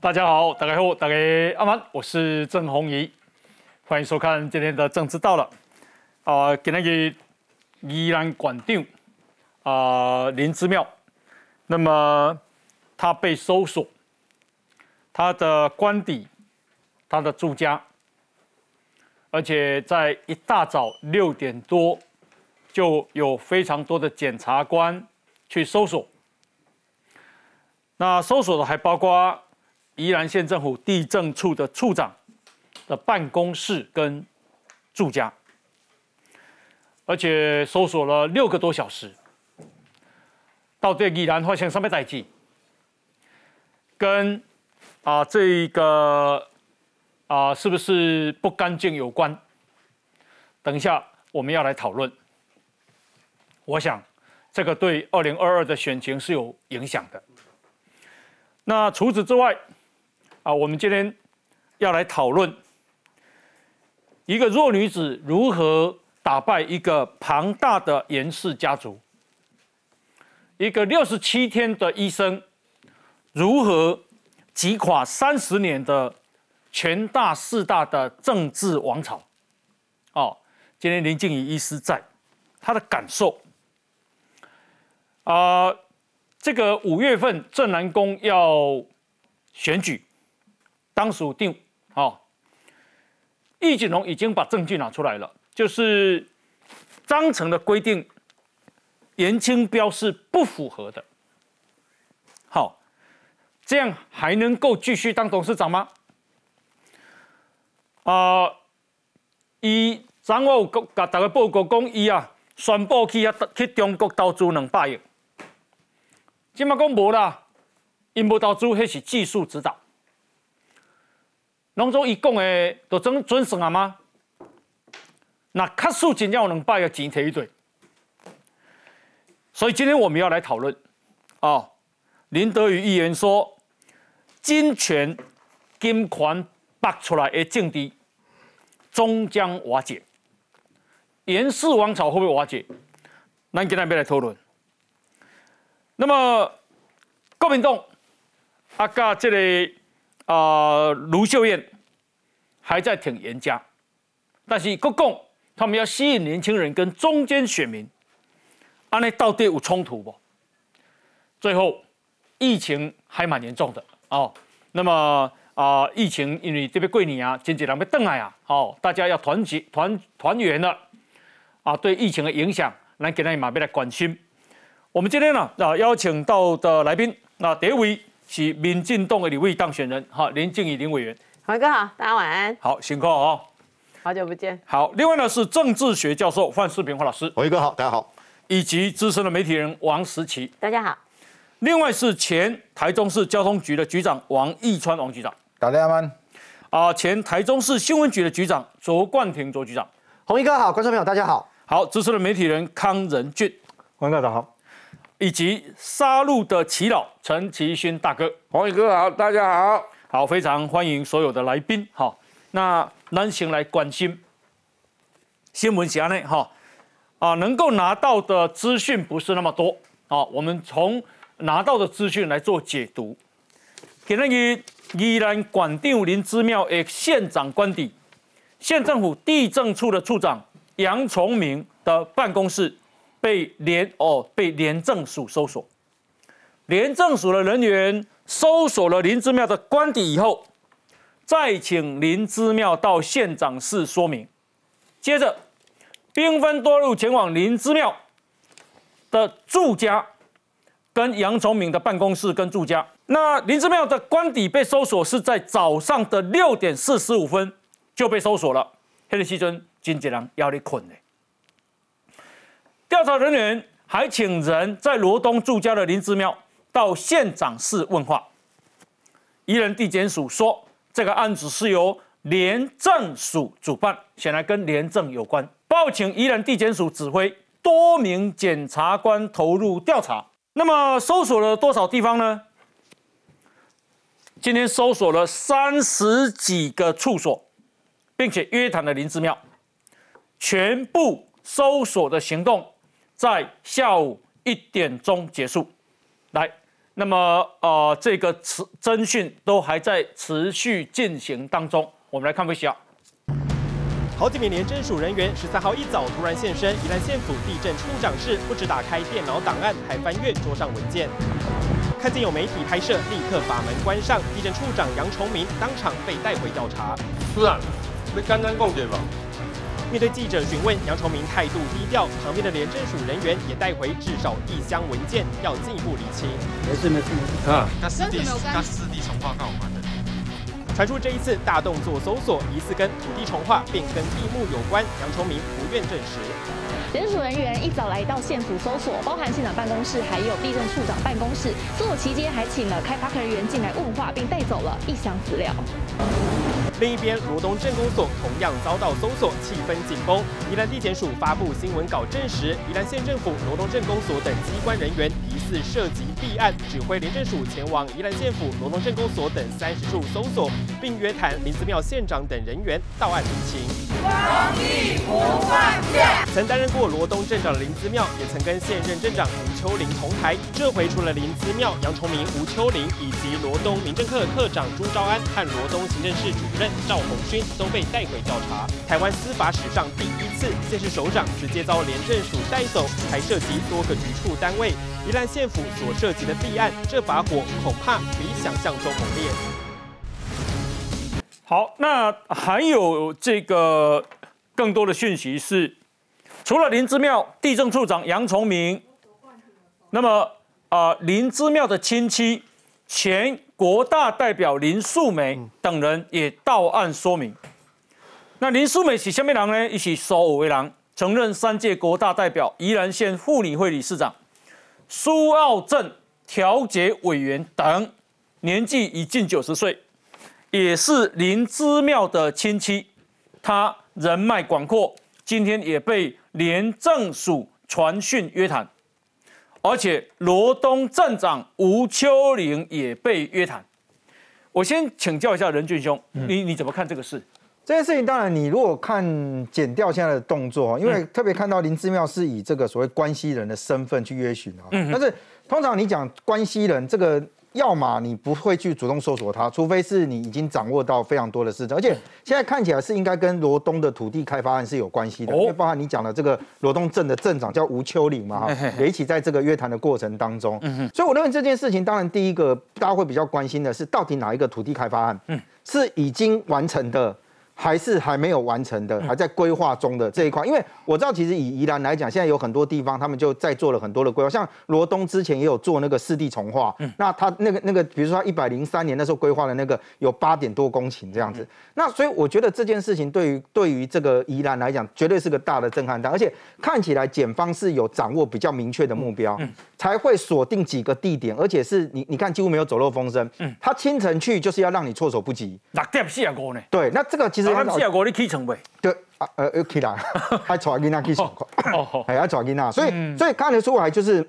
大家好，大家好，大家阿曼，我是郑宏仪，欢迎收看今天的政治到了。啊，今天个宜兰馆长啊林之妙，那么他被搜索，他的官邸，他的住家，而且在一大早六点多就有非常多的检察官去搜索。那搜索的还包括宜兰县政府地政处的处长的办公室跟住家，而且搜索了六个多小时。到底宜兰发生什么代志？跟啊这个啊是不是不干净有关？等一下我们要来讨论。我想这个对二零二二的选情是有影响的。那除此之外，啊，我们今天要来讨论一个弱女子如何打败一个庞大的严氏家族，一个六十七天的医生如何击垮三十年的全大四大的政治王朝。哦，今天林静怡医师在，他的感受啊。这个五月份正南宫要选举，当属定啊。易景龙已经把证据拿出来了，就是章程的规定，严清标是不符合的。好，这样还能够继续当董事长吗？啊，伊掌握甲大家报告讲，伊啊宣布去啊去中国投资两百亿。今嘛讲无啦，因无投资，迄是技术指导。拢总伊讲的都准准算啊吗？那确实真正有两百个钱摕一堆。所以今天我们要来讨论哦，林德宇议员说，金权金权拔出来的政敌终将瓦解，严氏王朝会不会瓦解？咱今天要来讨论。那么，国民党啊，加这个啊卢秀燕还在挺严家，但是国共他们要吸引年轻人跟中间选民，安内到底有冲突不？最后，疫情还蛮严重的哦。那么啊，疫情因为这边过年啊，经济人要登来啊，哦，大家要团结团团圆了啊。对疫情的影响，咱今天马贝来关心。我们今天呢啊邀请到的来宾，那第一位是民进党的李位当选人哈林静怡林委员，黄哥好，大家晚安，好辛苦哦，好久不见，好，另外呢是政治学教授范世平黄老师，黄哥好，大家好，以及资深的媒体人王时奇，大家好，另外是前台中市交通局的局长王义川王局长，大家好，啊前台中市新闻局的局长卓冠廷卓局长，红衣哥好，观众朋友大家好，好，资深的媒体人康仁俊，黄大家好。以及杀戮的祈老陈其勋大哥，黄宇哥好，大家好，好，非常欢迎所有的来宾，好，那南先来关心新闻侠内哈，啊，能够拿到的资讯不是那么多，啊，我们从拿到的资讯来做解读。给那个宜兰管定林之庙的县长官邸，县政府地政处的处长杨崇明的办公室。被廉哦，被廉政署搜索，廉政署的人员搜索了林之庙的官邸以后，再请林之庙到县长室说明，接着兵分多路前往林之庙的住家，跟杨崇明的办公室跟住家。那林之庙的官邸被搜索是在早上的六点四十五分就被搜索了，黑个时阵经纪人要你困的。调查人员还请人在罗东住家的林之庙到县长室问话。宜人地检署说，这个案子是由廉政署主办，显然跟廉政有关。报请宜人地检署指挥多名检察官投入调查。那么搜索了多少地方呢？今天搜索了三十几个处所，并且约谈了林之庙，全部搜索的行动。在下午一点钟结束。来，那么呃，这个持侦讯都还在持续进行当中。我们来看分析啊。好几名廉政署人员十三号一早突然现身宜兰县府地震处长室，不止打开电脑档案，还翻阅桌上文件。看见有媒体拍摄，立刻把门关上。地震处长杨崇明当场被带回调查。处长，你刚刚讲对吧？面对记者询问，杨崇明态度低调，旁边的廉政署人员也带回至少一箱文件，要进一步厘清。没事没事没事。啊，那四地那四地重化告我们的。传出这一次大动作搜索，疑似跟土地重化并跟地目有关，杨崇明不愿证实。人署人员一早来到县府搜索，包含县长办公室，还有地震处长办公室。搜索期间还请了开发科人员进来问话，并带走了一箱资料。另一边，罗东镇公所同样遭到搜索，气氛紧绷。宜兰地检署发布新闻稿证实，宜兰县政府、罗东镇公所等机关人员疑似涉及弊案，指挥廉政署前往宜兰县府、罗东镇公所等三十处搜索，并约谈林子庙县长等人员到案厘清。曾担任过罗东镇长的林子庙，也曾跟现任镇长吴秋玲同台。这回除了林子庙、杨崇明、吴秋玲以及罗东民政科科长朱昭安和罗东行政室主任赵宏勋都被带回调查。台湾司法史上第一次，县市首长直接遭廉政署带走，还涉及多个局处单位。宜兰县府所涉及的弊案，这把火恐怕比想象中猛烈。好，那还有这个更多的讯息是，除了林之妙地政处长杨崇明，那么啊、林之妙的亲戚前国大代表林素梅等人也到案说明。那林素梅是什么人呢？一起首为郎，曾任三届国大代表、宜兰县妇女会理事长、苏澳镇调解委员等，年纪已近九十岁。也是林之妙的亲戚，他人脉广阔，今天也被廉政署传讯约谈，而且罗东镇长吴秋玲也被约谈。我先请教一下任俊兄，你你怎么看这个事？这件事情，当然你如果看剪掉现在的动作，因为特别看到林之妙是以这个所谓关系人的身份去约询啊，但是通常你讲关系人这个。要么你不会去主动搜索他，除非是你已经掌握到非常多的事情，而且现在看起来是应该跟罗东的土地开发案是有关系的，哦。因为包含你讲的这个罗东镇的镇长叫吴秋岭嘛，哈，也一起在这个约谈的过程当中，所以我认为这件事情，当然第一个大家会比较关心的是，到底哪一个土地开发案，是已经完成的。还是还没有完成的，还在规划中的这一块，因为我知道，其实以宜兰来讲，现在有很多地方他们就在做了很多的规划，像罗东之前也有做那个四地重划，那他那个那个，比如说他一百零三年那时候规划的那个有八点多公顷这样子，那所以我觉得这件事情对于对于这个宜兰来讲，绝对是个大的震撼弹，而且看起来检方是有掌握比较明确的目标，才会锁定几个地点，而且是你你看几乎没有走漏风声，他清晨去就是要让你措手不及，六点四十五呢？对，那这个其实六点四十五你起床未？对啊，呃，要起来，还带囡仔去上课，哦，还要带囡仔，所以所以看得出来就是。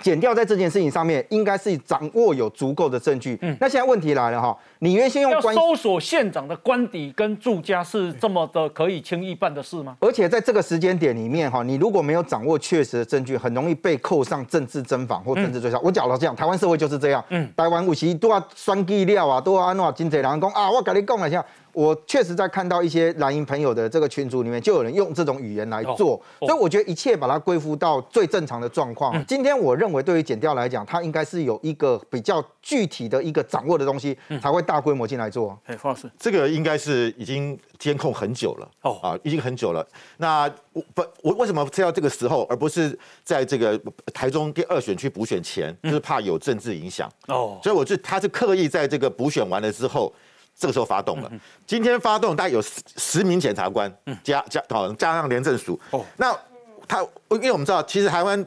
减掉在这件事情上面，应该是掌握有足够的证据。嗯那现在问题来了哈，你原先用要关，搜索县长的官邸跟住家是这么的可以轻易办的事吗？而且在这个时间点里面哈，你如果没有掌握确实的证据，很容易被扣上政治侦访或政治追杀。我讲了这样，台湾社会就是这样。嗯，台湾有时都要酸计料啊，都要安怎真济人讲啊，我跟你讲了一下。我确实在看到一些蓝营朋友的这个群组里面，就有人用这种语言来做，哦所以我觉得一切把它归附到最正常的状况。今天我认为对于减掉来讲，它应该是有一个比较具体的一个掌握的东西，才会大规模进来做。哎，方老师，这个应该是已经监控很久了哦啊，已经很久了。那我不，我为什么是要这个时候，而不是在这个台中第二选区补选前，就是怕有政治影响。哦，所以我就他是刻意在这个补选完了之后，这个时候发动了。今天发动大概有十十名检察官，加加好加上廉政署。哦那他因为我们知道，其实台湾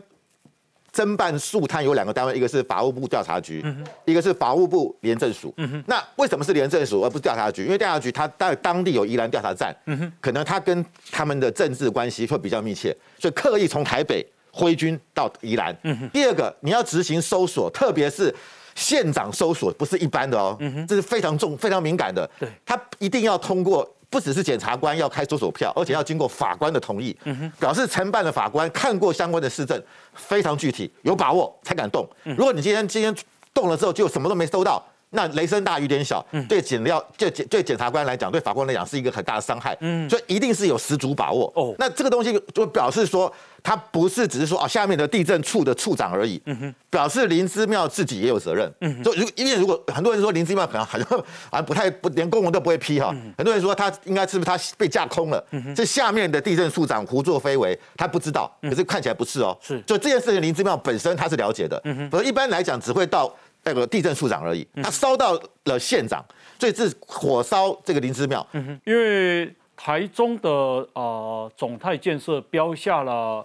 侦办肃探有两个单位，一个是法务部调查局，一个是法务部廉政署。那为什么是廉政署而不是调查局？因为调查局它在当地有宜兰调查站，可能它跟他们的政治关系会比较密切，所以刻意从台北挥军到宜兰。第二个，你要执行搜索，特别是。县长搜索不是一般的哦，这是非常重、非常敏感的。对，他一定要通过不只是检察官要开搜索票，而且要经过法官的同意，表示承办的法官看过相关的市政，非常具体，有把握才敢动。如果你今天今天动了之后，就什么都没收到。那雷声大雨点小，对检料、对检、对检察官来讲，对法官来讲是一个很大的伤害。嗯，所以一定是有十足把握。哦，那这个东西就表示说，他不是只是说啊，下面的地震处的处长而已。嗯哼，表示林芝庙自己也有责任。嗯，就如因为如果很多人说林芝庙可能好像啊不太不连公文都不会批哈，很多人说他应该是不是他被架空了？嗯这下面的地震处长胡作非为，他不知道，可是看起来不是哦。是，就这件事情，林芝庙本身他是了解的。嗯哼，而一般来讲只会到。那个地震处长而已，他烧到了县长，所以是火烧这个林芝庙。嗯因为台中的呃总泰建设标下了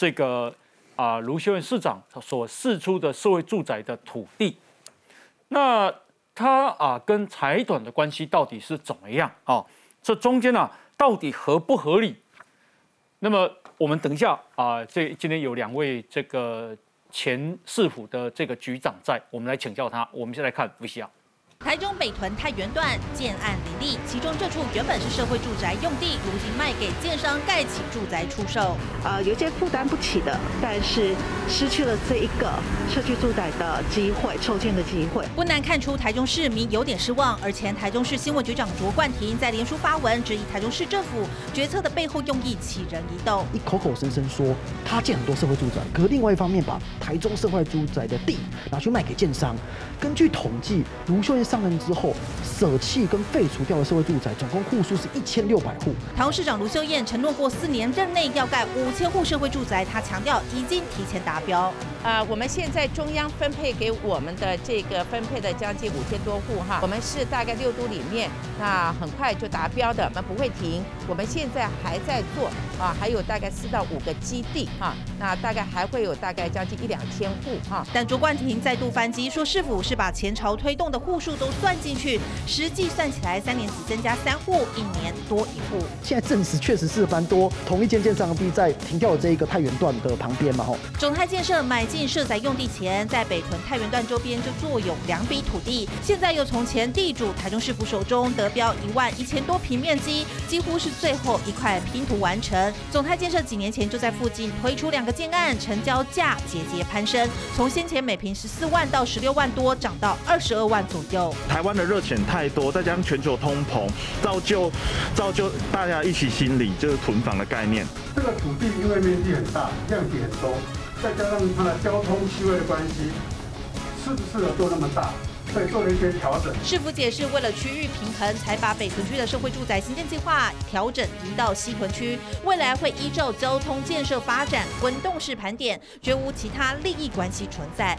这个啊卢秀燕市长所释出的社会住宅的土地，那他啊跟财团的关系到底是怎么样啊？这中间呢到底合不合理？那么我们等一下啊，这今天有两位这个。前市府的这个局长在，我们来请教他。我们先来看 VCR。台中北屯太原段建案林立，其中这处原本是社会住宅用地，如今卖给建商盖起住宅出售。呃，有些负担不起的，但是失去了这一个社区住宅的机会，抽签的机会。不难看出台中市民有点失望，而前台中市新闻局长卓冠廷在连书发文质疑台中市政府决策的背后用意，起人疑窦。一口口声声说他建很多社会住宅，可是另外一方面把台中社会住宅的地拿去卖给建商。根据统计，卢秀燕。上任之后，舍弃跟废除掉的社会住宅，总共户数是一千六百户。台中市长卢秀燕承诺过四年任内要盖五千户社会住宅，她强调已经提前达标。啊，我们现在中央分配给我们的这个分配的将近五千多户哈，我们是大概六都里面，那很快就达标的，我们不会停。我们现在还在做啊，还有大概四到五个基地哈，那大概还会有大概将近一两千户哈。但卓冠廷再度反击说，是否是把前朝推动的户数。都算进去，实际算起来，三年只增加三户，一年多一户。现在证实确实是蛮多，同一间建商地在停掉的这一个太原段的旁边嘛，吼。总泰建设买进设宅用地前，在北屯太原段周边就坐有两笔土地，现在又从前地主台中市府手中得标一万一千多平面积，几乎是最后一块拼图完成。总泰建设几年前就在附近推出两个建案，成交价节节攀升，从先前每平十四万到十六万多，涨到二十二万左右。台湾的热钱太多，再加上全球通膨，造就造就大家一起心理就是囤房的概念。这个土地因为面积很大，量体很多，再加上它的交通区位的关系，适不适合做那么大？所以做了一些调整。市府解释，为了区域平衡，才把北屯区的社会住宅新建计划调整移到西屯区，未来会依照交通建设发展滚动式盘点，绝无其他利益关系存在。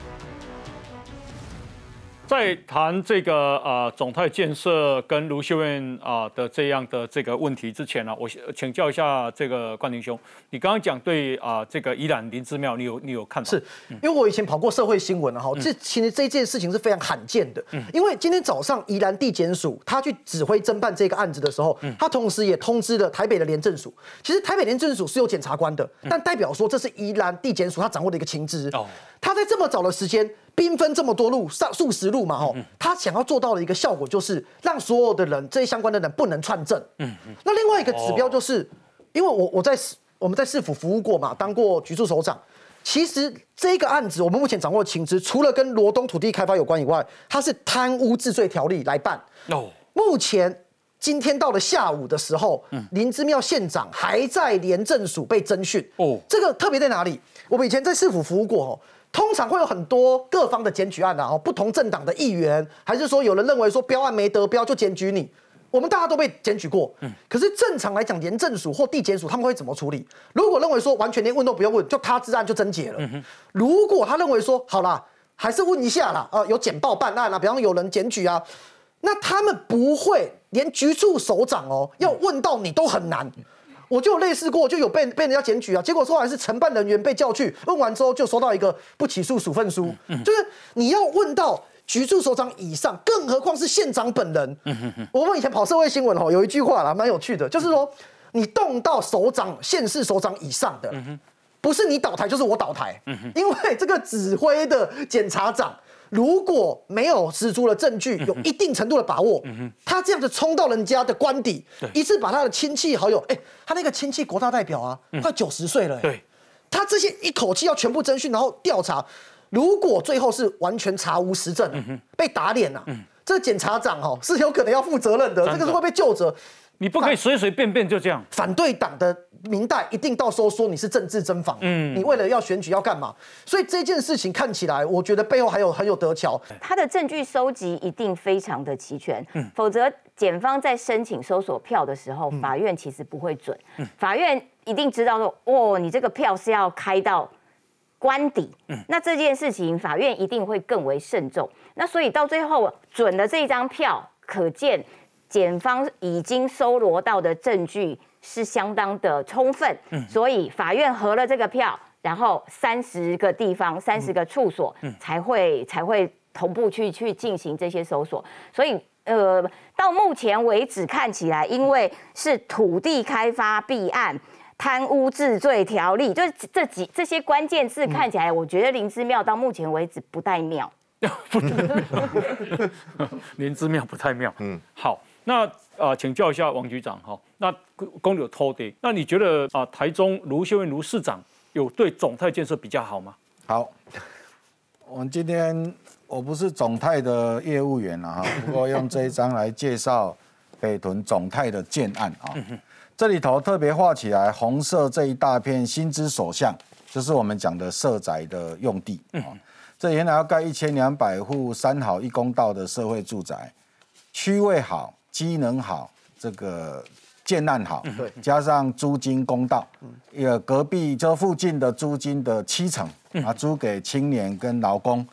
在谈这个呃总泰建设跟卢秀燕啊的这样的这个问题之前呢，我请教一下这个冠廷兄，你刚刚讲对啊这个宜兰林之庙，你有你有看法？是因为我以前跑过社会新闻哈，这其实这件事情是非常罕见的。嗯，因为今天早上宜兰地检署他去指挥侦办这个案子的时候，他同时也通知了台北的廉政署。其实台北廉政署是有检察官的，但代表说这是宜兰地检署他掌握的一个情资。哦，他在这么早的时间。兵分这么多路，上数十路嘛，吼，他想要做到的一个效果就是让所有的人，这些相关的人不能串证。嗯嗯。那另外一个指标就是，因为我我在我们在市府服务过嘛，当过局处首长。其实这个案子，我们目前掌握的情资，除了跟罗东土地开发有关以外，它是贪污治罪条例来办。哦。目前今天到了下午的时候，林之妙县长还在廉政署被侦讯。哦。这个特别在哪里？我们以前在市府服务过，哦。通常会有很多各方的检举案啊，哦，不同政党的议员，还是说有人认为说标案没得标就检举你，我们大家都被检举过。嗯，可是正常来讲，廉政署或地检署他们会怎么处理？如果认为说完全连问都不用问，就他自案就真结了。如果他认为说好啦，还是问一下啦，呃，有简报办案啊，比方有人检举啊，那他们不会连局处首长哦要问到你都很难。我就有类似过，就有被被人家检举啊，结果说还是承办人员被叫去问完之后，就收到一个不起诉处分书。就是你要问到局处首长以上，更何况是县长本人。我们以前跑社会新闻哦，有一句话啦，蛮有趣的，就是说你动到首长、县市首长以上的，不是你倒台就是我倒台。因为这个指挥的检察长。如果没有十足的证据，有一定程度的把握，他这样子冲到人家的官邸，一次把他的亲戚好友，哎，他那个亲戚国大代表啊，快九十岁了，对，他这些一口气要全部征讯，然后调查，如果最后是完全查无实证，被打脸了，这检察长哦是有可能要负责任的，这个是会被就责。你不可以随随便便就这样。反对党的明代一定到时候说你是政治征访，嗯，你为了要选举要干嘛？所以这件事情看起来，我觉得背后还有很有得巧。他的证据收集一定非常的齐全，嗯，否则检方在申请搜索票的时候，法院其实不会准。嗯，法院一定知道说，哦，你这个票是要开到官邸，嗯，那这件事情法院一定会更为慎重。那所以到最后准的这一张票，可见。检方已经搜罗到的证据是相当的充分，所以法院核了这个票，然后三十个地方、三十个处所才会才会同步去去进行这些搜索。所以，呃，到目前为止看起来，因为是土地开发弊案、贪污治罪条例，就是这几这些关键字看起来，我觉得林之妙到目前为止不太妙。林之妙不太妙。嗯，好。那啊，请教一下王局长哈，那公有偷的，那你觉得啊，台中卢秀燕卢市长有对总泰建设比较好吗？好，我们今天我不是总泰的业务员了哈，不过用这一张来介绍北屯总泰的建案啊，这里头特别画起来红色这一大片新之所向，就是我们讲的社宅的用地啊，这原来要盖一千两百户三好一公道的社会住宅，区位好。机能好，这个建案好，对，加上租金公道，也隔壁这附近的租金的七成啊，租给青年跟劳工，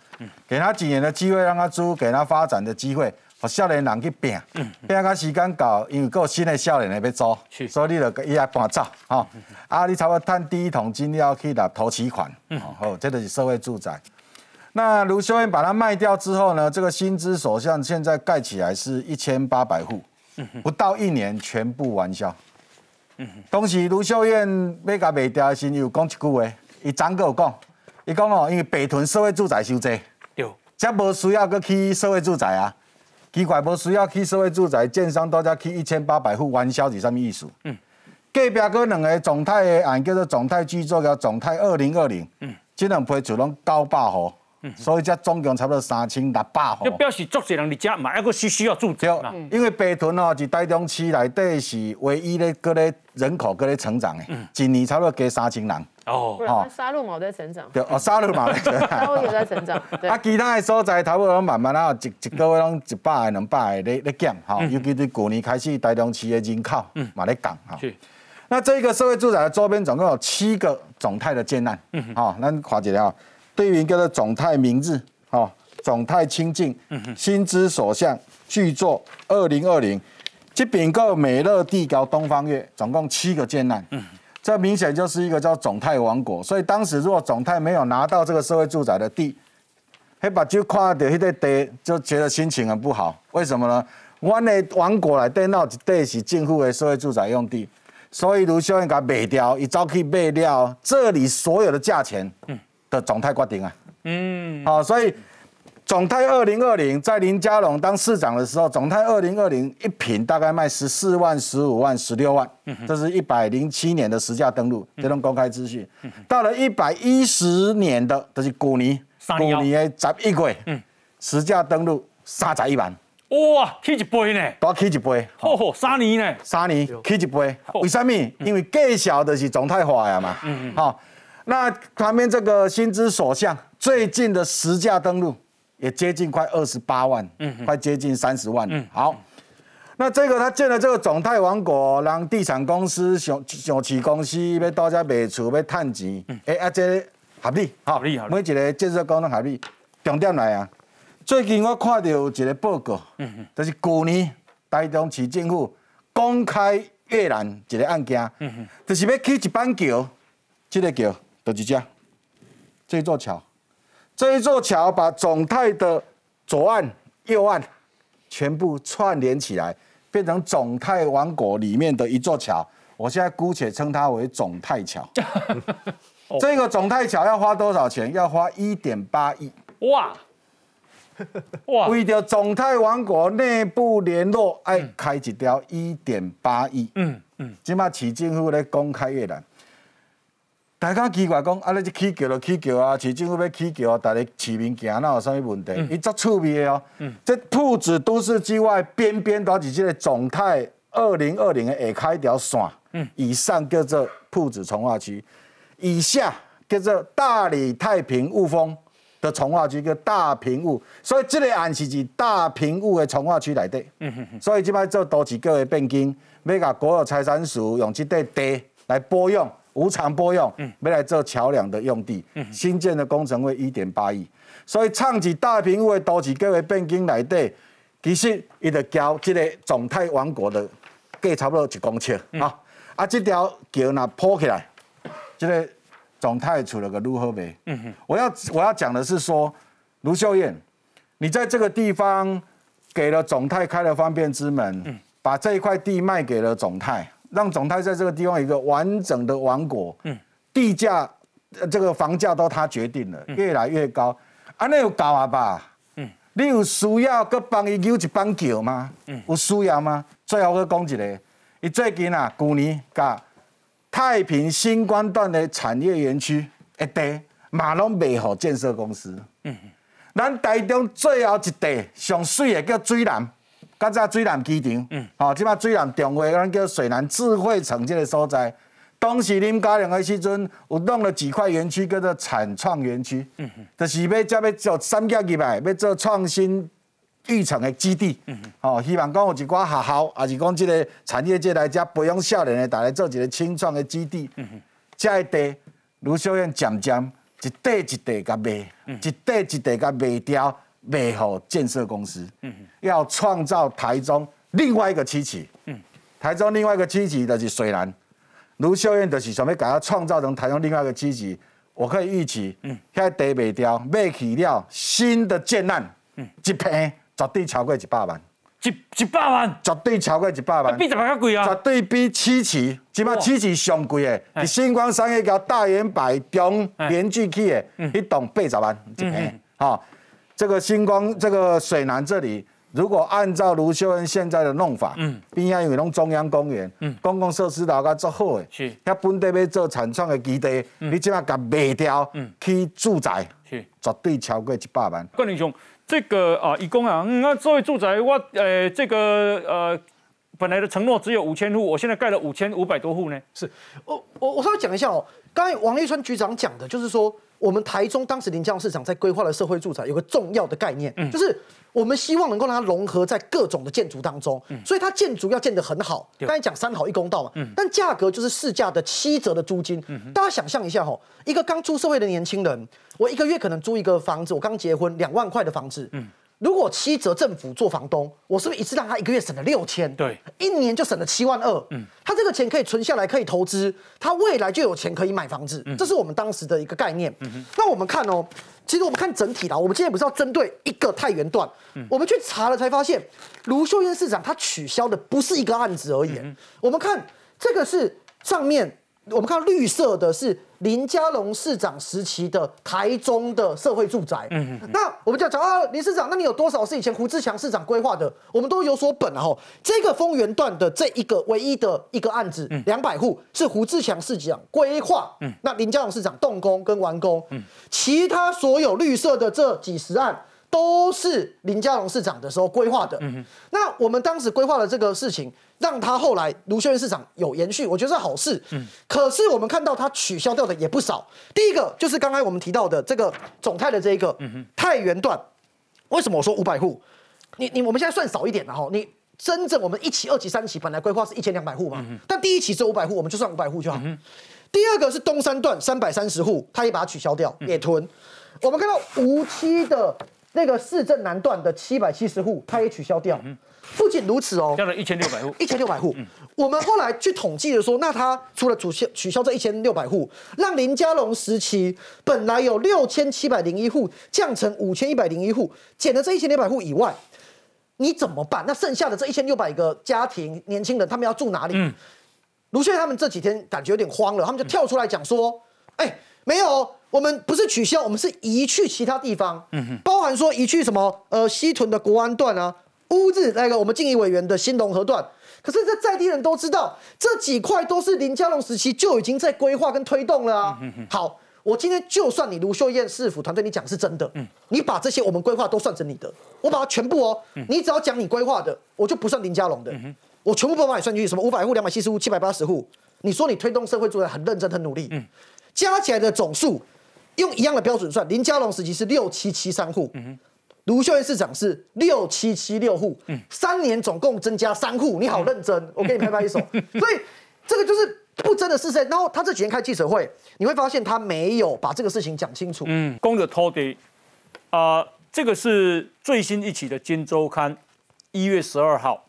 给他几年的机会让他租，给他发展的机会，和少年人去拼，拼到时间到，因为够新的少年来要租，所以你就伊来搬走，哈，啊，你差不多赚第一桶金你要去拿投期款，哦，这就是社会住宅。那卢秀燕把它卖掉之后呢？这个新之所向现在盖起来是一千八百户，不到一年全部完销。当时卢秀燕要甲卖掉时，又讲一句话，伊张哥有讲，伊讲哦，因为北屯社会住宅收济，有，则无需要去起社会住宅啊。奇怪，无需要去社会住宅，建商都在去一千八百户完销是啥物意思？嗯，隔壁嗰两个总泰的案叫做总泰巨作，叫总泰二零二零，嗯，这两批就拢九百户。所以才总共差不多三千六百户。就表示足侪人伫遮嘛，一个需需要住对，因为北屯哦，是台中市内底是唯一咧，个咧人口个咧成长诶，一年差不多加三千人。哦，哦，沙鹿毛在成长。对，哦，沙鹿毛在成长。沙鹿也在成长。啊，其他的所在差不多慢慢啊，一一个月拢一百个、两百个咧咧减哈。尤其是去年开始，台中市的人口嘛咧降哈。是。那这个社会住宅的周边总共有七个总态的建案。嗯。好，咱看一下。对名叫做总泰明日，哈，总泰清净，心之所向，巨作二零二零，这边个美乐地高东方月，总共七个建案，这明显就是一个叫总泰王国。所以当时如果总泰没有拿到这个社会住宅的地，黑把就看到那个地，就觉得心情很不好。为什么呢？我的王国来电脑一地是政府的社会住宅用地，所以卢秀燕给卖掉，一早去卖掉，这里所有的价钱，嗯。的总泰决定啊，嗯，好，所以总泰二零二零在林佳龙当市长的时候，总泰二零二零一平大概卖十四万、十五万、十六万，这是一百零七年的实价登录，这种公开资讯。到了一百一十年的，就是古年，古年的十一月，嗯，实价登录三十一万，哇，起一倍呢，多起一倍，嚯嚯，三年呢，三年起一倍，为什么？因为介绍的是总泰化呀嘛，嗯嗯，好。那旁边这个新之所向，最近的实价登录也接近快二十八万，嗯，快接近三十万。嗯，好，那这个他建了这个总泰王国，让地产公司、上上市公司要到这卖厝要赚钱，哎，啊，这合理，合理，合理。每一个建设工都合理。重点来啊，最近我看到有一个报告，嗯嗯，就是去年台中市政府公开阅览一个案件，嗯嗯，就是要起一板桥，这个桥。有几家？这座桥，这一座桥把总泰的左岸、右岸全部串联起来，变成总泰王国里面的一座桥。我现在姑且称它为总泰桥。这个总泰桥要花多少钱？要花一点八亿。哇！哇！为了总泰王国内部联络，爱开一条一点八亿。嗯嗯，即马市政府咧公开阅览，大家奇怪讲，啊，你这起桥就起桥啊，市政府要起桥，大家市民行哪有啥物问题？伊足趣味的哦。嗯，这铺子都市之外边边都是这个总泰二零二零的下开一条线。嗯，以上叫做铺子从化区，以下叫做大理太平雾峰的从化区，叫大平雾。所以这个案是指大平雾的从化区来的。嗯哼哼。所以即摆做多几个的变更，要甲国有财产署用这块地来拨用。无偿拨用，没来做桥梁的用地，新建的工程为一点八亿，所以唱起大平为多几个月变更来底，其实伊就交这个总泰王国的计差不多一公尺啊，啊，这条桥那铺起来，这个总泰出了个如何没？我要我要讲的是说，卢秀燕，你在这个地方给了总泰开了方便之门，把这一块地卖给了总泰。让总泰在这个地方有一个完整的王国，嗯，地价、这个房价都他决定了，越来越高，啊，那有搞啊吧？嗯，你有需要搁帮伊扭一帮桥吗？嗯，有需要吗？最后我讲一个，伊最近啊，去年甲太平新光段的产业园区一地，马拢卖给建设公司。嗯，咱台中最后一地上水的叫水南。刚才水南机场，嗯，好，即摆水南中位，咱叫水南智慧城这个所在。当时林家良的时阵，有弄了几块园区，叫做产创园区，嗯哼，就是要接要做三甲入来，要做创新育成的基地，嗯哼，哦，希望讲有一寡学校，也是讲即个产业界来遮培养少年的，大来做一个青创的基地，嗯哼，这一地卢秀燕渐渐一地一地甲卖，一地一地甲卖掉。美好建设公司，嗯，要创造台中另外一个七期，嗯，台中另外一个七期就是水南，卢秀燕就是想要给它创造成台中另外一个七期，我可以预期，嗯，现在地卖掉卖起了新的建案，嗯，一平绝对超过一百万，一一百万，绝对超过一百万，比什么较贵啊？绝对比七期，起码七期上贵的，是星光商业交大圆百中连续起的，一栋八十万一平，哈。这个星光，这个水南这里，如果按照卢秀恩现在的弄法，嗯，边啊因为弄中央公园，嗯，公共设施大家做好的，是，遐本地要做产创的基地，你即马甲卖掉，嗯，去住宅，是，绝对超过一百万。冠林兄，这个啊，一公啊，那作为住宅，我呃，这个呃，本来的承诺只有五千户，我现在盖了五千五百多户呢。是，我我我稍微讲一下哦，刚才王立川局长讲的，就是说。我们台中当时临江市场在规划的社会住宅有个重要的概念，就是我们希望能够让它融合在各种的建筑当中，所以它建筑要建得很好。刚才讲三好一公道嘛，但价格就是市价的七折的租金。大家想象一下哈，一个刚出社会的年轻人，我一个月可能租一个房子，我刚结婚两万块的房子。如果七折政府做房东，我是不是一次让他一个月省了六千？对，一年就省了七万二。嗯，他这个钱可以存下来，可以投资，他未来就有钱可以买房子。嗯这是我们当时的一个概念。嗯那我们看哦，其实我们看整体啦，我们今天不是要针对一个太原段，我们去查了才发现，卢秀燕市长他取消的不是一个案子而已。我们看这个是上面。我们看绿色的是林佳龙市长时期的台中的社会住宅。嗯嗯。那我们就要讲啊，林市长，那你有多少是以前胡志强市长规划的？我们都有所本啊。哈，这个丰原段的这一个唯一的一个案子，两百户是胡志强市长规划。嗯。那林佳龙市长动工跟完工。嗯。其他所有绿色的这几十案。都是林佳龙市长的时候规划的。嗯那我们当时规划的这个事情，让他后来卢秀燕市长有延续，我觉得是好事。嗯。可是我们看到他取消掉的也不少。第一个就是刚才我们提到的这个总泰的这一个太原段，为什么我说五百户？你你我们现在算少一点了哈。你真正我们一期、二期、三期本来规划是一千两百户嘛，但第一期只有五百户，我们就算五百户就好。第二个是东山段三百三十户，他也把它取消掉，也囤。我们看到无期的。那个市政南段的七百七十户，它也取消掉。不仅如此哦，降了一千六百户，一千六百户。我们后来去统计的说，那他除了取消取消这一千六百户，让林佳龙时期本来有六千七百零一户降成五千一百零一户，减了这一千六百户以外，你怎么办？那剩下的这一千六百个家庭年轻人，他们要住哪里？卢秀他们这几天感觉有点慌了，他们就跳出来讲说：“哎。”没有，我们不是取消，我们是移去其他地方，嗯哼，包含说移去什么呃西屯的国安段啊，乌日那个我们静怡委员的新隆河段。可是这在地人都知道，这几块都是林佳龙时期就已经在规划跟推动了啊。好，我今天就算你卢秀燕市府团队你讲是真的，你把这些我们规划都算成你的，我把它全部哦，你只要讲你规划的，我就不算林佳龙的，我全部都把你算进去。什么五百户、两百七十户、七百八十户，你说你推动社会住宅很认真、很努力，加起来的总数用一样的标准算，林佳龙时期是六七七三户。卢秀燕市长是六七七六户，三年总共增加三户，你好认真，我给你拍拍手。所以这个就是不争的事实。然后他这几天开记者会，你会发现他没有把这个事情讲清楚。嗯，公的偷的啊，这个是最新一期的《金周刊》一月十二号，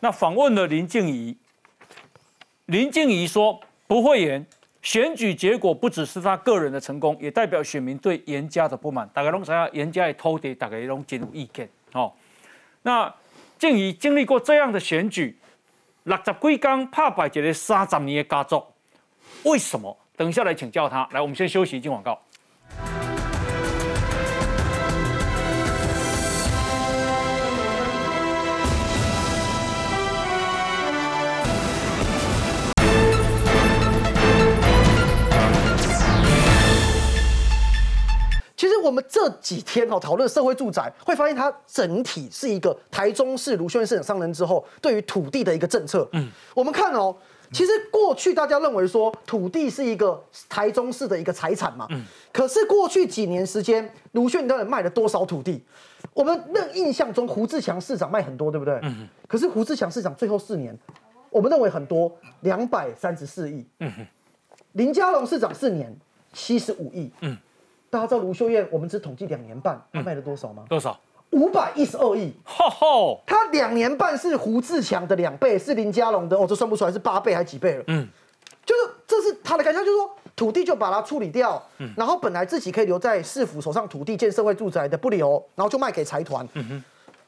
那访问了林静怡，林静怡说不会演。选举结果不只是他个人的成功，也代表选民对严家的不满。大家拢知道严家的偷地，大家拢进入意见。哦，那静怡经历过这样的选举，六十几天怕败一个三十年的家族，为什么？等一下来请教他。来，我们先休息，进广告。我们这几天哦讨论社会住宅，会发现它整体是一个台中市卢秀燕市长上任之后对于土地的一个政策。嗯，我们看哦，其实过去大家认为说土地是一个台中市的一个财产嘛。嗯。可是过去几年时间，卢秀燕到底卖了多少土地？我们那印象中胡志强市长卖很多，对不对？嗯。可是胡志强市长最后四年，我们认为很多两百三十四亿。嗯哼。林佳龙市长四年七十五亿。嗯。大家知道卢秀燕，我们只统计两年半，她卖了多少吗？多少？五百一十二亿。吼吼！他两年半是胡志强的两倍，是林佳龙的，哦，这算不出来是八倍还是几倍了？嗯，就是这是他的感觉，就是说土地就把它处理掉，嗯，然后本来自己可以留在市府手上土地建社会住宅的不留，然后就卖给财团。嗯哼，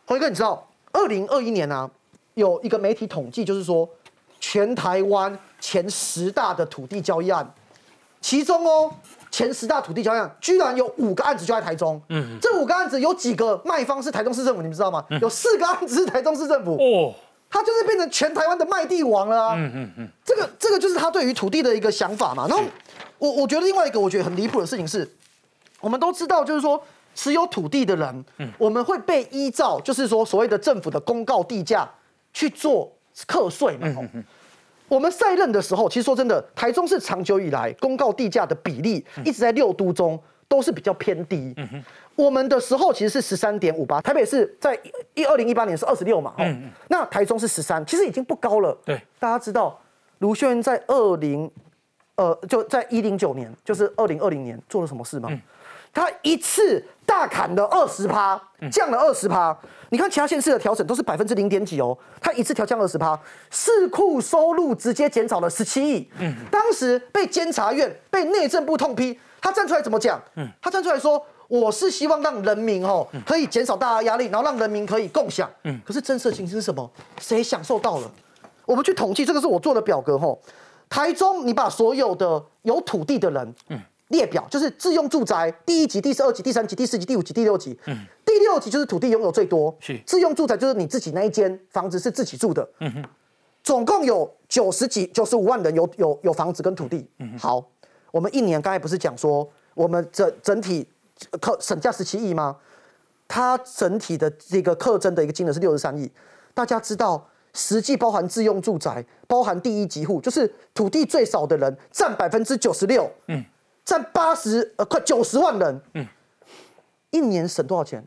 辉哥，你知道二零二一年呢，有一个媒体统计，就是说全台湾前十大的土地交易案，其中哦。前十大土地交易案，居然有五个案子就在台中。嗯，这五个案子有几个卖方是台中市政府，你们知道吗？有四个案子是台中市政府。哦，他就是变成全台湾的卖地王了。嗯嗯嗯，这个这个就是他对于土地的一个想法嘛。然后我我觉得另外一个我觉得很离谱的事情是，我们都知道就是说持有土地的人，我们会被依照就是说所谓的政府的公告地价去做课税嘛。我们在任的时候，其实说真的，台中市长久以来公告地价的比例一直在六都中都是比较偏低。我们的时候其实是十三点五八，台北是在一二零一八年是二十六嘛，那台中是十三，其实已经不高了。对，大家知道卢秀燕在二零呃就在一零九年，就是二零二零年做了什么事吗？他一次大砍了二十趴，降了二十趴。你看其他县市的调整都是百分之零点几哦，他一次调降二十趴，市库收入直接减少了十七亿。嗯，当时被监察院、被内政部痛批，他站出来怎么讲？嗯，他站出来说，我是希望让人民哦可以减少大家压力，然后让人民可以共享。嗯，可是真实情形是什么？谁享受到了？我们去统计，这个是我做的表格吼。台中，你把所有的有土地的人，嗯。列表就是自用住宅第一级、第十二级、第三级、第四级、第五级、第六级。嗯，第六级就是土地拥有最多。是自用住宅就是你自己那一间房子是自己住的。嗯哼，总共有九十几、九十五万人有有有房子跟土地。嗯好，我们一年刚才不是讲说我们整整体课省价十七亿吗？它整体的这个课征的一个金额是六十三亿。大家知道实际包含自用住宅、包含第一级户，就是土地最少的人占百分之九十六。嗯。占八十呃快九十万人，嗯，一年省多少钱？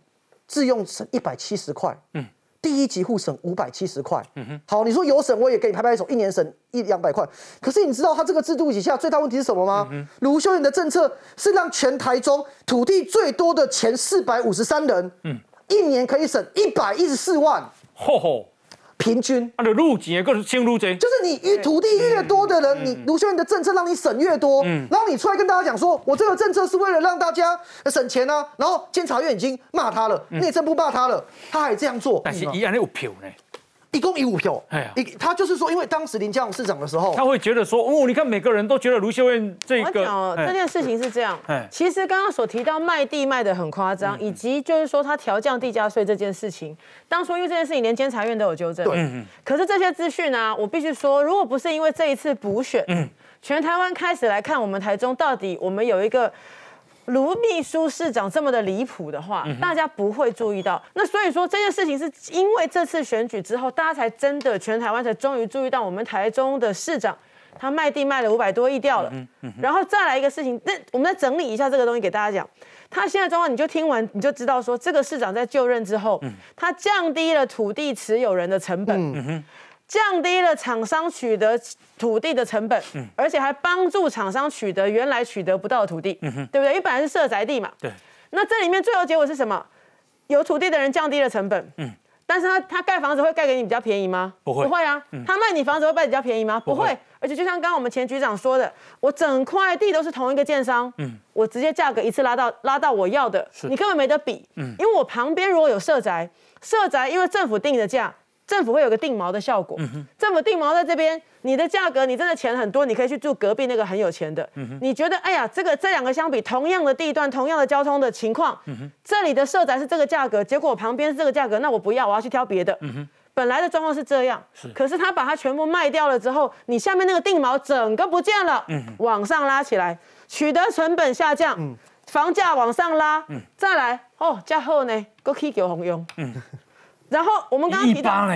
自用省一百七十块，嗯，第一级户省五百七十块，嗯哼，好，你说有省我也给你拍拍手，一年省一两百块。可是你知道他这个制度底下最大问题是什么吗？卢秀燕的政策是让全台中土地最多的前四百五十三人，嗯，一年可以省一百一十四万，吼吼。平均，他，的入籍更是先入籍，就是你越土地越多的人，你卢秀燕的政策让你省越多，然后你出来跟大家讲说，我这个政策是为了让大家省钱啊，然后监察院已经骂他了，内政部骂他了，他还这样做，但是一样有票呢，一共一五票，哎呀，他就是说，因为当时林佳龙市长的时候，他会觉得说，哦，你看每个人都觉得卢秀燕这个，我讲这件事情是这样，哎。其实刚刚所提到卖地卖的很夸张，以及就是说他调降地价税这件事情，当初因为这件事情连监察院都有纠正，对，可是这些资讯呢，我必须说，如果不是因为这一次补选，嗯，全台湾开始来看我们台中到底我们有一个。卢秘书市长这么的离谱的话，大家不会注意到。那所以说这件事情是因为这次选举之后，大家才真的全台湾才终于注意到我们台中的市长，他卖地卖了五百多亿掉了。然后再来一个事情，那我们再整理一下这个东西给大家讲。他现在状况，你就听完你就知道说，这个市长在就任之后，他降低了土地持有人的成本。降低了厂商取得土地的成本，而且还帮助厂商取得原来取得不到的土地，对不对？因为本来是设宅地嘛。对。那这里面最后结果是什么？有土地的人降低了成本，嗯。但是他他盖房子会盖给你比较便宜吗？不会。不会啊。他卖你房子会卖比较便宜吗？不会。而且就像刚刚我们前局长说的，我整块地都是同一个建商，嗯，我直接价格一次拉到拉到我要的，你根本没得比，嗯。因为我旁边如果有设宅，设宅因为政府定的价。政府会有个定毛的效果，政府定毛在这边，你的价格你真的钱很多，你可以去住隔壁那个很有钱的。你觉得，哎呀，这个这两个相比，同样的地段，同样的交通的情况，这里的社宅是这个价格，结果旁边是这个价格，那我不要，我要去挑别的。本来的状况是这样，可是他把它全部卖掉了之后，你下面那个定毛整个不见了，往上拉起来，取得成本下降，房价往上拉，再来哦，加后呢，够可以给红用。然后我们刚刚提到，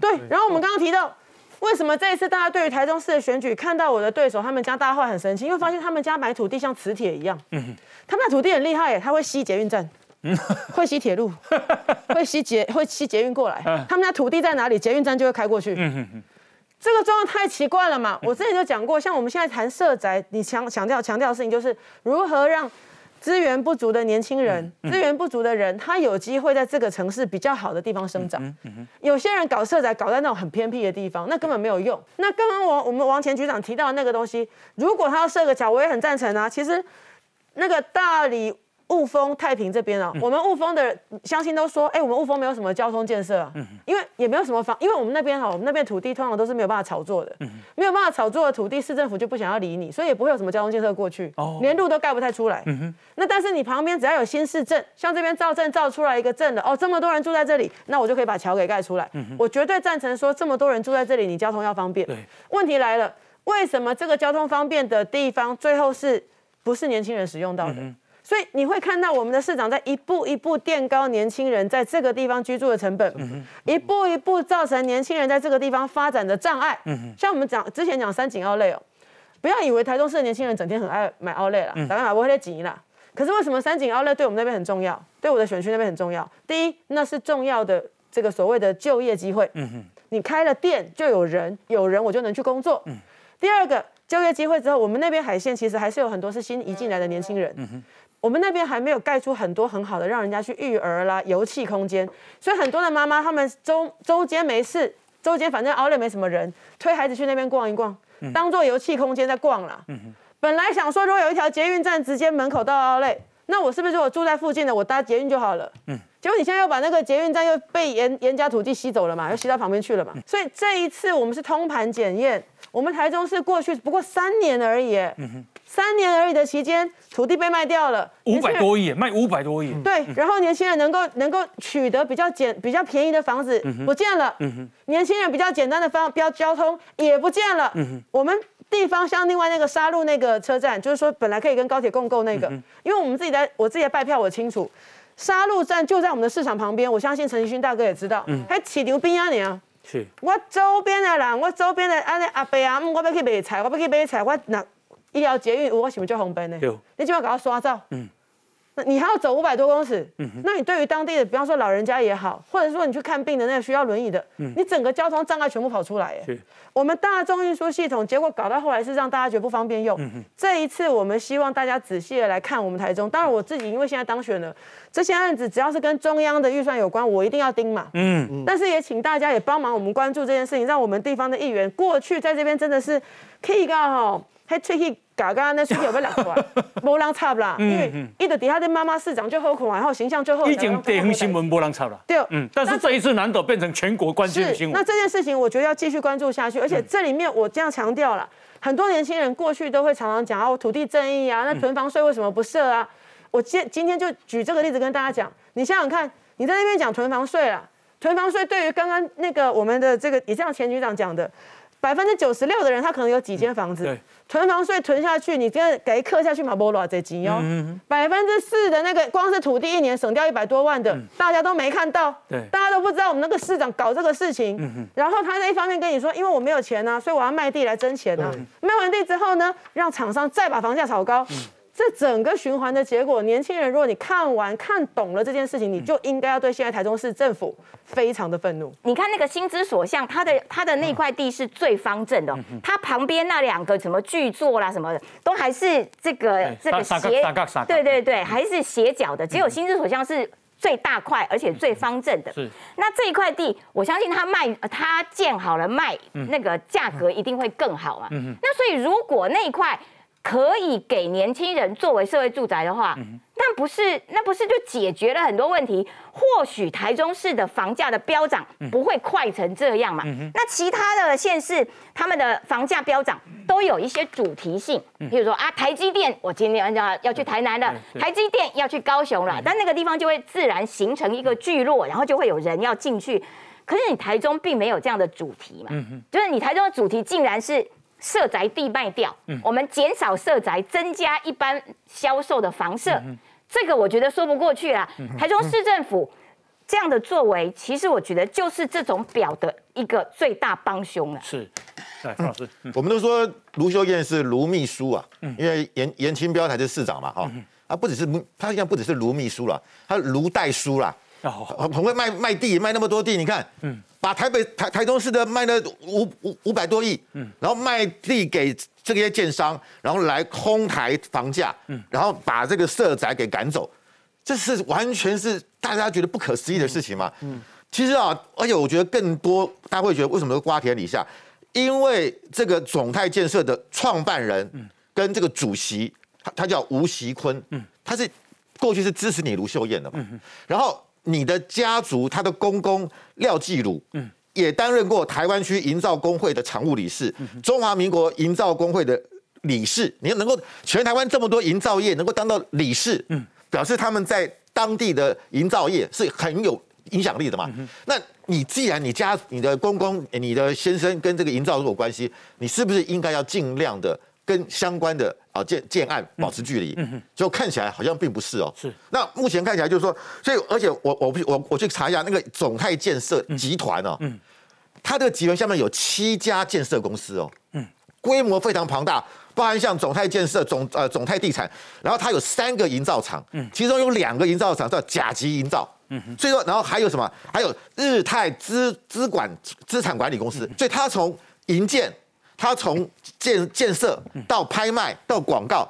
对，然后我们刚刚提到，为什么这一次大家对于台中市的选举，看到我的对手他们家，大家会很生气，因为发现他们家买土地像磁铁一样，嗯，他们的土地很厉害耶，他会吸捷运站，会吸铁路，会吸捷会吸捷运过来，他们家土地在哪里，捷运站就会开过去，嗯这个状况太奇怪了嘛，我之前就讲过，像我们现在谈社宅，你强强调强调的事情就是如何让。资源不足的年轻人，资源不足的人，他有机会在这个城市比较好的地方生长。有些人搞社宅，搞在那种很偏僻的地方，那根本没有用。那刚刚我我们王前局长提到的那个东西，如果他要设个桥，我也很赞成啊。其实那个大理。雾峰太平这边啊，我们雾峰的乡亲都说，哎，我们雾峰没有什么交通建设，因为也没有什么房，因为我们那边哈，我们那边土地通常都是没有办法炒作的，没有办法炒作的土地，市政府就不想要理你，所以也不会有什么交通建设过去，连路都盖不太出来。那但是你旁边只要有新市镇，像这边造镇造出来一个镇的，哦，这么多人住在这里，那我就可以把桥给盖出来。我绝对赞成说，这么多人住在这里，你交通要方便。问题来了，为什么这个交通方便的地方，最后是不是年轻人使用到的？所以你会看到我们的市长在一步一步垫高年轻人在这个地方居住的成本，一步一步造成年轻人在这个地方发展的障碍。像我们讲之前讲三井奥莱哦，不要以为台中市的年轻人整天很爱买奥莱了，打开买不会来挤啦。可是为什么三井奥莱对我们那边很重要？对我的选区那边很重要。第一，那是重要的这个所谓的就业机会。你开了店就有人，有人我就能去工作。第二个就业机会之后，我们那边海线其实还是有很多是新移进来的年轻人。我们那边还没有盖出很多很好的让人家去育儿啦、游憩空间，所以很多的妈妈他们周周间没事，周间反正熬累没什么人，推孩子去那边逛一逛，当做游憩空间在逛啦。本来想说如果有一条捷运站直接门口到熬累，那我是不是如果住在附近的我搭捷运就好了？嗯，结果你现在又把那个捷运站又被严严家土地吸走了嘛，又吸到旁边去了嘛。所以这一次我们是通盘检验，我们台中市过去不过三年而已。嗯三年而已的期间，土地被卖掉了，五百多亿，卖五百多亿。对，然后年轻人能够能够取得比较简、比较便宜的房子不见了，年轻人比较简单的方标交通也不见了。我们地方像另外那个沙鹿那个车站，就是说本来可以跟高铁共构那个，因为我们自己在我自己的拜票我清楚，沙鹿站就在我们的市场旁边，我相信陈奕迅大哥也知道，还起牛逼啊你啊！是，我周边的人，我周边的安尼阿伯阿姆，我要去买菜，我要去买菜，我那。医疗捷运，我喜欢叫红灯呢。你就要给他刷照。嗯。那你还要走五百多公尺。嗯。那你对于当地的，比方说老人家也好，或者说你去看病的那个需要轮椅的，嗯。你整个交通障碍全部跑出来。哎。我们大众运输系统，结果搞到后来是让大家觉得不方便用。嗯这一次我们希望大家仔细的来看我们台中。当然我自己因为现在当选了，这些案子只要是跟中央的预算有关，我一定要盯嘛。嗯。但是也请大家也帮忙我们关注这件事情，让我们地方的议员过去在这边真的是可以还出去嘎嘎那是有被两块，无人插啦，因为一的底下的妈妈市长就好看，然后形象就好。已经地方新闻无人插啦。对，嗯，但是这一次难得变成全国关心的新闻。那这件事情我觉得要继续关注下去，而且这里面我这样强调了，很多年轻人过去都会常常讲哦土地正义啊，那囤房税为什么不设啊？我今今天就举这个例子跟大家讲，你想想看，你在那边讲囤房税了，囤房税对于刚刚那个我们的这个也像前局长讲的。百分之九十六的人，他可能有几间房子，囤房税囤下去，你这给克下去嘛，不落这钱哦。百分之四的那个，光是土地一年省掉一百多万的，大家都没看到，大家都不知道我们那个市长搞这个事情。然后他在一方面跟你说，因为我没有钱啊，所以我要卖地来挣钱啊。卖完地之后呢，让厂商再把房价炒高。这整个循环的结果，年轻人，如果你看完看懂了这件事情，你就应该要对现在台中市政府非常的愤怒。你看那个新之所向，它的它的那块地是最方正的，它旁边那两个什么巨作啦什么的，都还是这个这个斜，对对对，还是斜角的。只有新之所向是最大块，而且最方正的。是。那这一块地，我相信它卖，它建好了卖，那个价格一定会更好嘛。嗯那所以如果那一块。可以给年轻人作为社会住宅的话，那不是那不是就解决了很多问题？或许台中市的房价的飙涨不会快成这样嘛？那其他的县市他们的房价飙涨都有一些主题性，比如说啊，台积电我今天要要去台南了，台积电要去高雄了，但那个地方就会自然形成一个聚落，然后就会有人要进去。可是你台中并没有这样的主题嘛？就是你台中的主题竟然是。社宅地卖掉，我们减少社宅，增加一般销售的房舍，这个我觉得说不过去啦。台中市政府这样的作为，其实我觉得就是这种表的一个最大帮凶了。是，哎，老师，我们都说卢秀燕是卢秘书啊，因为严严清标才是市长嘛，哈，啊，不只是他现在不只是卢秘书了，他卢代书啦。很很会卖卖地，卖那么多地，你看，嗯，把台北台台中市的卖了五五五百多亿，嗯，然后卖地给这些建商，然后来哄抬房价，嗯，然后把这个社宅给赶走，这是完全是大家觉得不可思议的事情嘛，嗯，其实啊，而且我觉得更多大家会觉得为什么瓜田李下，因为这个总泰建设的创办人跟这个主席，他他叫吴锡坤，嗯，他是过去是支持你卢秀燕的嘛，然后。你的家族，他的公公廖继鲁，嗯，也担任过台湾区营造工会的常务理事，中华民国营造工会的理事。你能够全台湾这么多营造业能够当到理事，嗯，表示他们在当地的营造业是很有影响力的嘛。那你既然你家你的公公、你的先生跟这个营造有关系，你是不是应该要尽量的？跟相关的啊建建案保持距离，就看起来好像并不是哦。是。那目前看起来就是说，所以而且我我我我去查一下那个总泰建设集团哦，嗯，它这个集团下面有七家建设公司哦，嗯，规模非常庞大，包含像总泰建设、总呃总泰地产，然后它有三个营造厂，嗯，其中有两个营造厂叫甲级营造，嗯哼，所以说然后还有什么？还有日泰资资管资产管理公司，所以它从营建。它从建建设到拍卖到广告。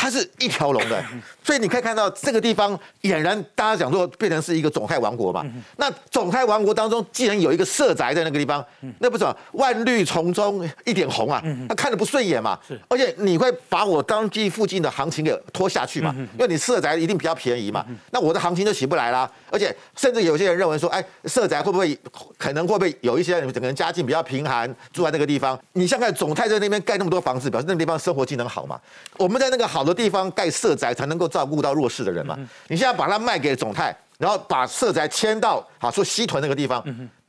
它是一条龙的，所以你可以看到这个地方俨然大家讲说变成是一个总泰王国嘛。那总泰王国当中既然有一个社宅在那个地方，那不是万绿丛中一点红啊？他看着不顺眼嘛。而且你会把我当地附近的行情给拖下去嘛？因为你社宅一定比较便宜嘛。那我的行情就起不来啦。而且甚至有些人认为说，哎，社宅会不会可能会不会有一些人整个人家境比较贫寒，住在那个地方？你像看总泰在那边盖那么多房子，表示那个地方生活技能好嘛？我们在那个好的。地方盖社宅才能够照顾到弱势的人嘛？你现在把它卖给总泰，然后把社宅迁到好说西屯那个地方，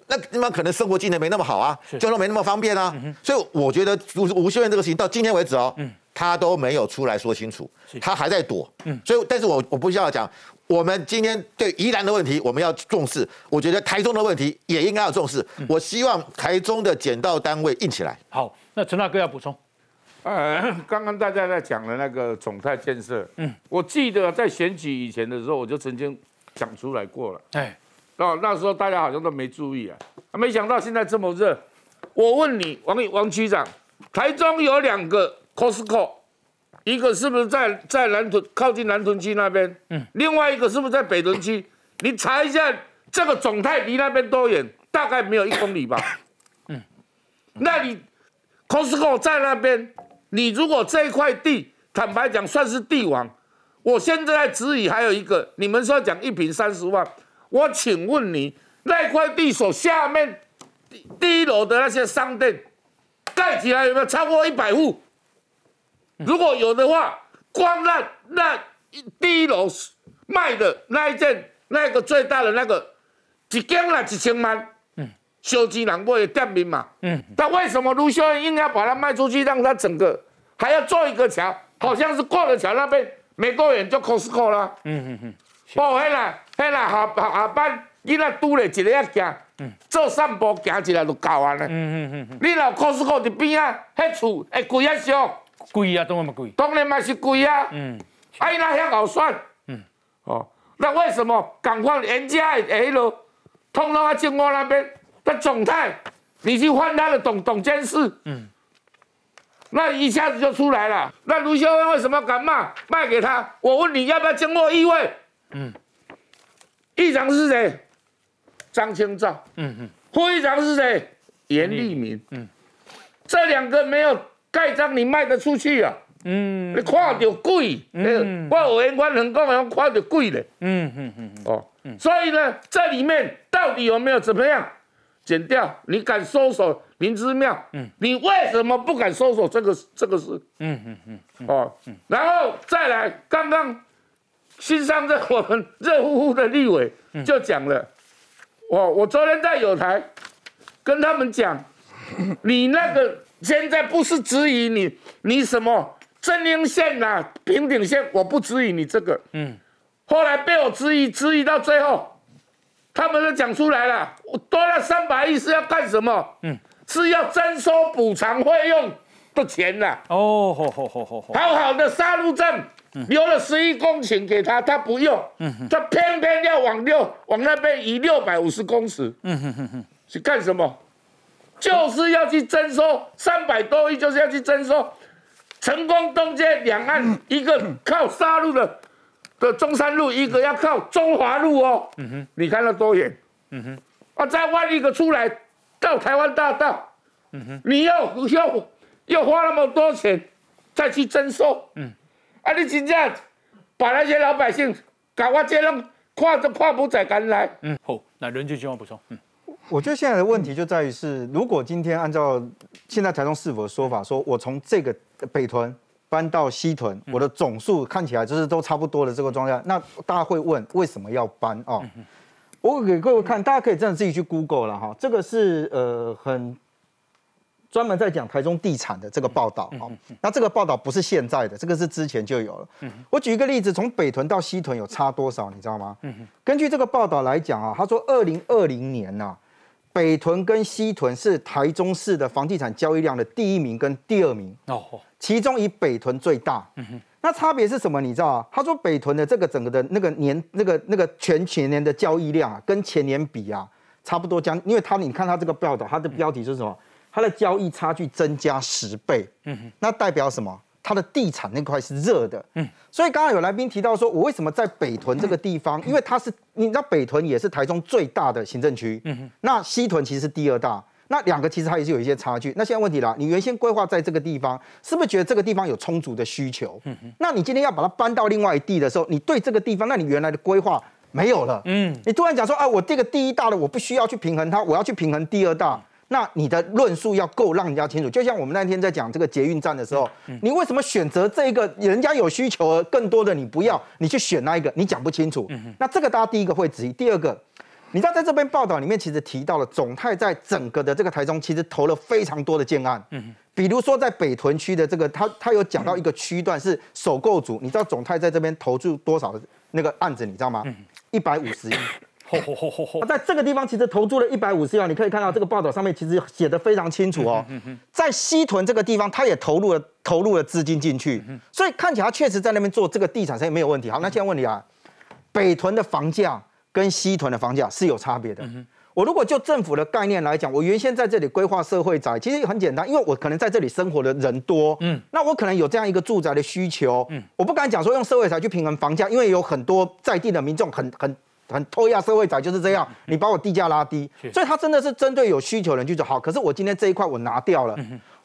那地方可能生活技能没那么好啊，交通没那么方便啊。所以我觉得吴吴秀燕这个事情到今天为止哦，他都没有出来说清楚，他还在躲。所以，但是我我不需要讲，我们今天对宜兰的问题我们要重视，我觉得台中的问题也应该要重视。我希望台中的检到单位硬起来。好，那陈大哥要补充。呃，刚刚大家在讲的那个总泰建设，嗯，我记得在选举以前的时候，我就曾经讲出来过了，哎，哦，那时候大家好像都没注意啊，没想到现在这么热。我问你，王王区长，台中有两个 Costco，一个是不是在在南屯靠近南屯区那边？嗯，另外一个是不是在北屯区？你查一下，这个总泰离那边多远？大概没有一公里吧。嗯，那你 Costco 在那边。你如果这一块地，坦白讲算是地王，我现在在质疑还有一个，你们说讲一平三十万，我请问你那块地所下面第一楼的那些商店盖起来有没有超过一百户？如果有的话，光那那第一楼卖的那一件那个最大的那个一间啦一千万。修机难过的店名嘛，嗯，但为什么卢修恩硬要把它卖出去，让它整个还要做一个桥，好像是过了桥那边没多远就 Costco 啦，嗯嗯嗯，哦，嘿啦嘿啦，下下下班囡仔拄了一个要行，嗯，做散步行起来就够啊了，嗯嗯嗯，你若 Costco 伫边啊，迄厝会贵啊少？贵啊，当然嘛贵，当然嘛是贵啊，嗯，哎那遐好算，嗯，哦，那为什么赶快人家下路通通啊进我那边？那总泰，你去换他的董董监事，嗯，那一下子就出来了。那卢秀恩为什么敢骂卖给他？我问你要不要经过议会？嗯，议长是谁？张清照。嗯嗯。副议长是谁？严立明。嗯，这两个没有盖章，你卖得出去啊？嗯，你看到贵。嗯，我委员官能讲要看到贵的。嗯嗯嗯。哦，所以呢，这里面到底有没有怎么样？剪掉！你敢搜索灵芝庙？嗯，你为什么不敢搜索这个这个事？嗯嗯嗯，哦，然后再来，刚刚新上任我们热乎乎的立委就讲了，我我昨天在有台跟他们讲，你那个现在不是质疑你，你什么正英线呐、平顶线，我不质疑你这个，嗯，后来被我质疑，质疑到最后。他们都讲出来了，我多了三百亿是要干什么？嗯，是要征收补偿费用的钱呐。哦，好好好好好。好好的杀戮镇留了十一公顷给他，他不用，嗯他偏偏要往六往那边移六百五十公尺。嗯哼哼哼，去干什么？就是要去征收三百多亿，就是要去征收成功东街两岸一个靠杀戮的。的中山路一个要靠中华路哦，嗯哼，你看那多远，嗯哼，啊，再挖一个出来到台湾大道，嗯哼，你要要要花那么多钱再去征收，嗯，啊，你真正把那些老百姓搞我这样跨着跨步在赶来，嗯，好，那人就希望补充，嗯，我觉得现在的问题就在于是，如果今天按照现在台中市府的说法，说我从这个北屯。搬到西屯，我的总数看起来就是都差不多的这个状态。那大家会问为什么要搬啊？我给各位看，大家可以真的自己去 Google 了哈。这个是呃很专门在讲台中地产的这个报道哈。那这个报道不是现在的，这个是之前就有了。我举一个例子，从北屯到西屯有差多少，你知道吗？根据这个报道来讲啊，他说二零二零年呐，北屯跟西屯是台中市的房地产交易量的第一名跟第二名哦。其中以北屯最大，那差别是什么？你知道啊？他说北屯的这个整个的那个年那个那个全全年的交易量啊，跟前年比啊，差不多将，因为他你看他这个报道，他的标题是什么？它的交易差距增加十倍，嗯哼，那代表什么？它的地产那块是热的，嗯，所以刚刚有来宾提到说，我为什么在北屯这个地方？因为它是你知道北屯也是台中最大的行政区，嗯哼，那西屯其实是第二大。那两个其实它也是有一些差距。那现在问题了，你原先规划在这个地方，是不是觉得这个地方有充足的需求？嗯那你今天要把它搬到另外一地的时候，你对这个地方，那你原来的规划没有了。嗯。你突然讲说，啊，我这个第一大的我不需要去平衡它，我要去平衡第二大。那你的论述要够让人家清楚。就像我们那天在讲这个捷运站的时候，你为什么选择这个？人家有需求，更多的你不要，你去选那一个，你讲不清楚。嗯那这个大家第一个会质疑，第二个。你知道在这边报道里面，其实提到了总泰在整个的这个台中，其实投了非常多的建案。嗯，比如说在北屯区的这个，他他有讲到一个区段是首购组，你知道总泰在这边投注多少的那个案子，你知道吗？一百五十亿。嚯嚯嚯嚯嚯！在这个地方其实投注了一百五十亿，你可以看到这个报道上面其实写的非常清楚哦。在西屯这个地方，他也投入了投入了资金进去，所以看起来他确实在那边做这个地产生意没有问题。好，那现在问你啊，北屯的房价？跟西屯的房价是有差别的。我如果就政府的概念来讲，我原先在这里规划社会宅，其实很简单，因为我可能在这里生活的人多，嗯，那我可能有这样一个住宅的需求，嗯，我不敢讲说用社会宅去平衡房价，因为有很多在地的民众很很很拖压社会宅就是这样，你把我地价拉低，所以它真的是针对有需求人去做。好。可是我今天这一块我拿掉了，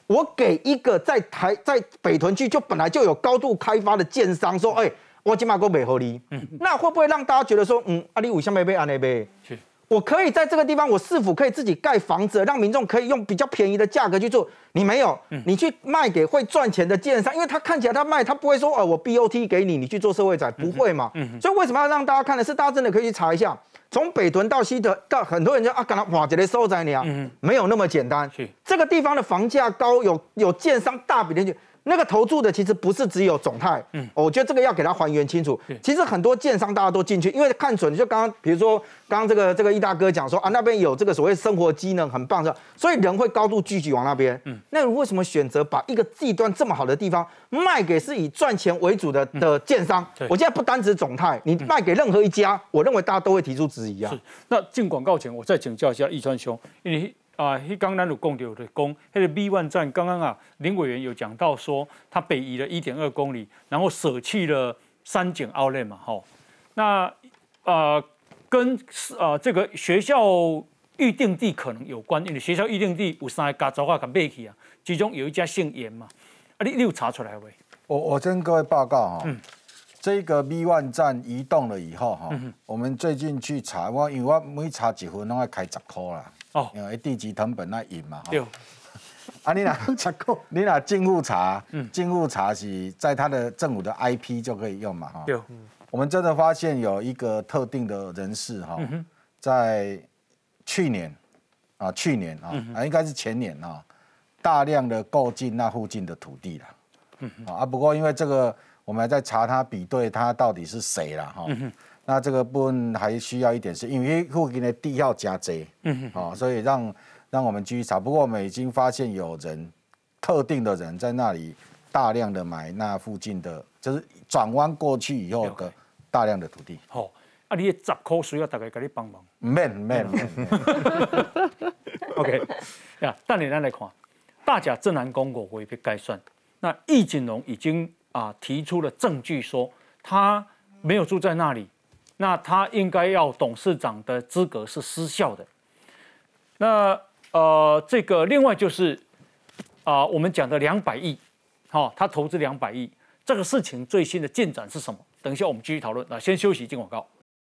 我给一个在台在北屯区就本来就有高度开发的建商说，哎，我今马过美合理，嗯，那会不会让大家觉得说，嗯，阿里五香没被安内呗？是，我可以在这个地方，我是否可以自己盖房子，让民众可以用比较便宜的价格去做？你没有，你去卖给会赚钱的建商，因为他看起来他卖，他不会说，哦，我 BOT 给你，你去做社会宅，不会嘛？嗯，所以为什么要让大家看的是，大家真的可以去查一下。从北屯到西屯，到很多人就啊，干嘛哇，这里收在你啊，嗯没有那么简单。这个地方的房价高，有有建商大笔的去。那个投注的其实不是只有总泰，嗯，我觉得这个要给它还原清楚。其实很多建商大家都进去，因为看准，就刚刚比如说刚刚这个这个易大哥讲说啊，那边有这个所谓生活机能很棒的，所以人会高度聚集往那边。嗯，那为什么选择把一个地段这么好的地方卖给是以赚钱为主的的建商？我现在不单指总泰，你卖给任何一家，我认为大家都会提出质疑啊。是，那进广告前我再请教一下易川兄，因为。啊，迄刚咱有讲到的讲，迄个 B 万站刚刚啊，林委员有讲到说，他北移了一点二公里，然后舍弃了三井奥莱嘛，吼。那呃，跟呃这个学校预定地可能有关，因为学校预定地有三个家族啊，甲买去啊，其中有一家姓严嘛，啊，你你有查出来未？我我跟各位报告哈，这个 B 万站移动了以后哈，我们最近去查，我因为我每查一分拢要开十块啦。哦，因为地级成本那引嘛，对。啊，你哪 你哪进户查，进户查是在他的政府的 IP 就可以用嘛，哈。对。我们真的发现有一个特定的人士哈，在去年啊，去年啊，啊应该是前年啊，大量的购进那附近的土地了。啊，不过因为这个，我们还在查他比对他到底是谁了哈。那这个部分还需要一点，是因为附近的地要加贼，嗯，好，所以让让我们继续查。不过我们已经发现有人特定的人在那里大量的买那附近的，就是转弯过去以后的大量的土地。好，啊，你的十块需要大概给你帮忙。免免免。OK，呀，但你咱来看，大甲正南公国会被概算，那易景龙已经啊提出了证据说他没有住在那里。那他应该要董事长的资格是失效的。那呃，这个另外就是啊，我们讲的两百亿，好，他投资两百亿，这个事情最新的进展是什么？等一下我们继续讨论。那先休息，进广告。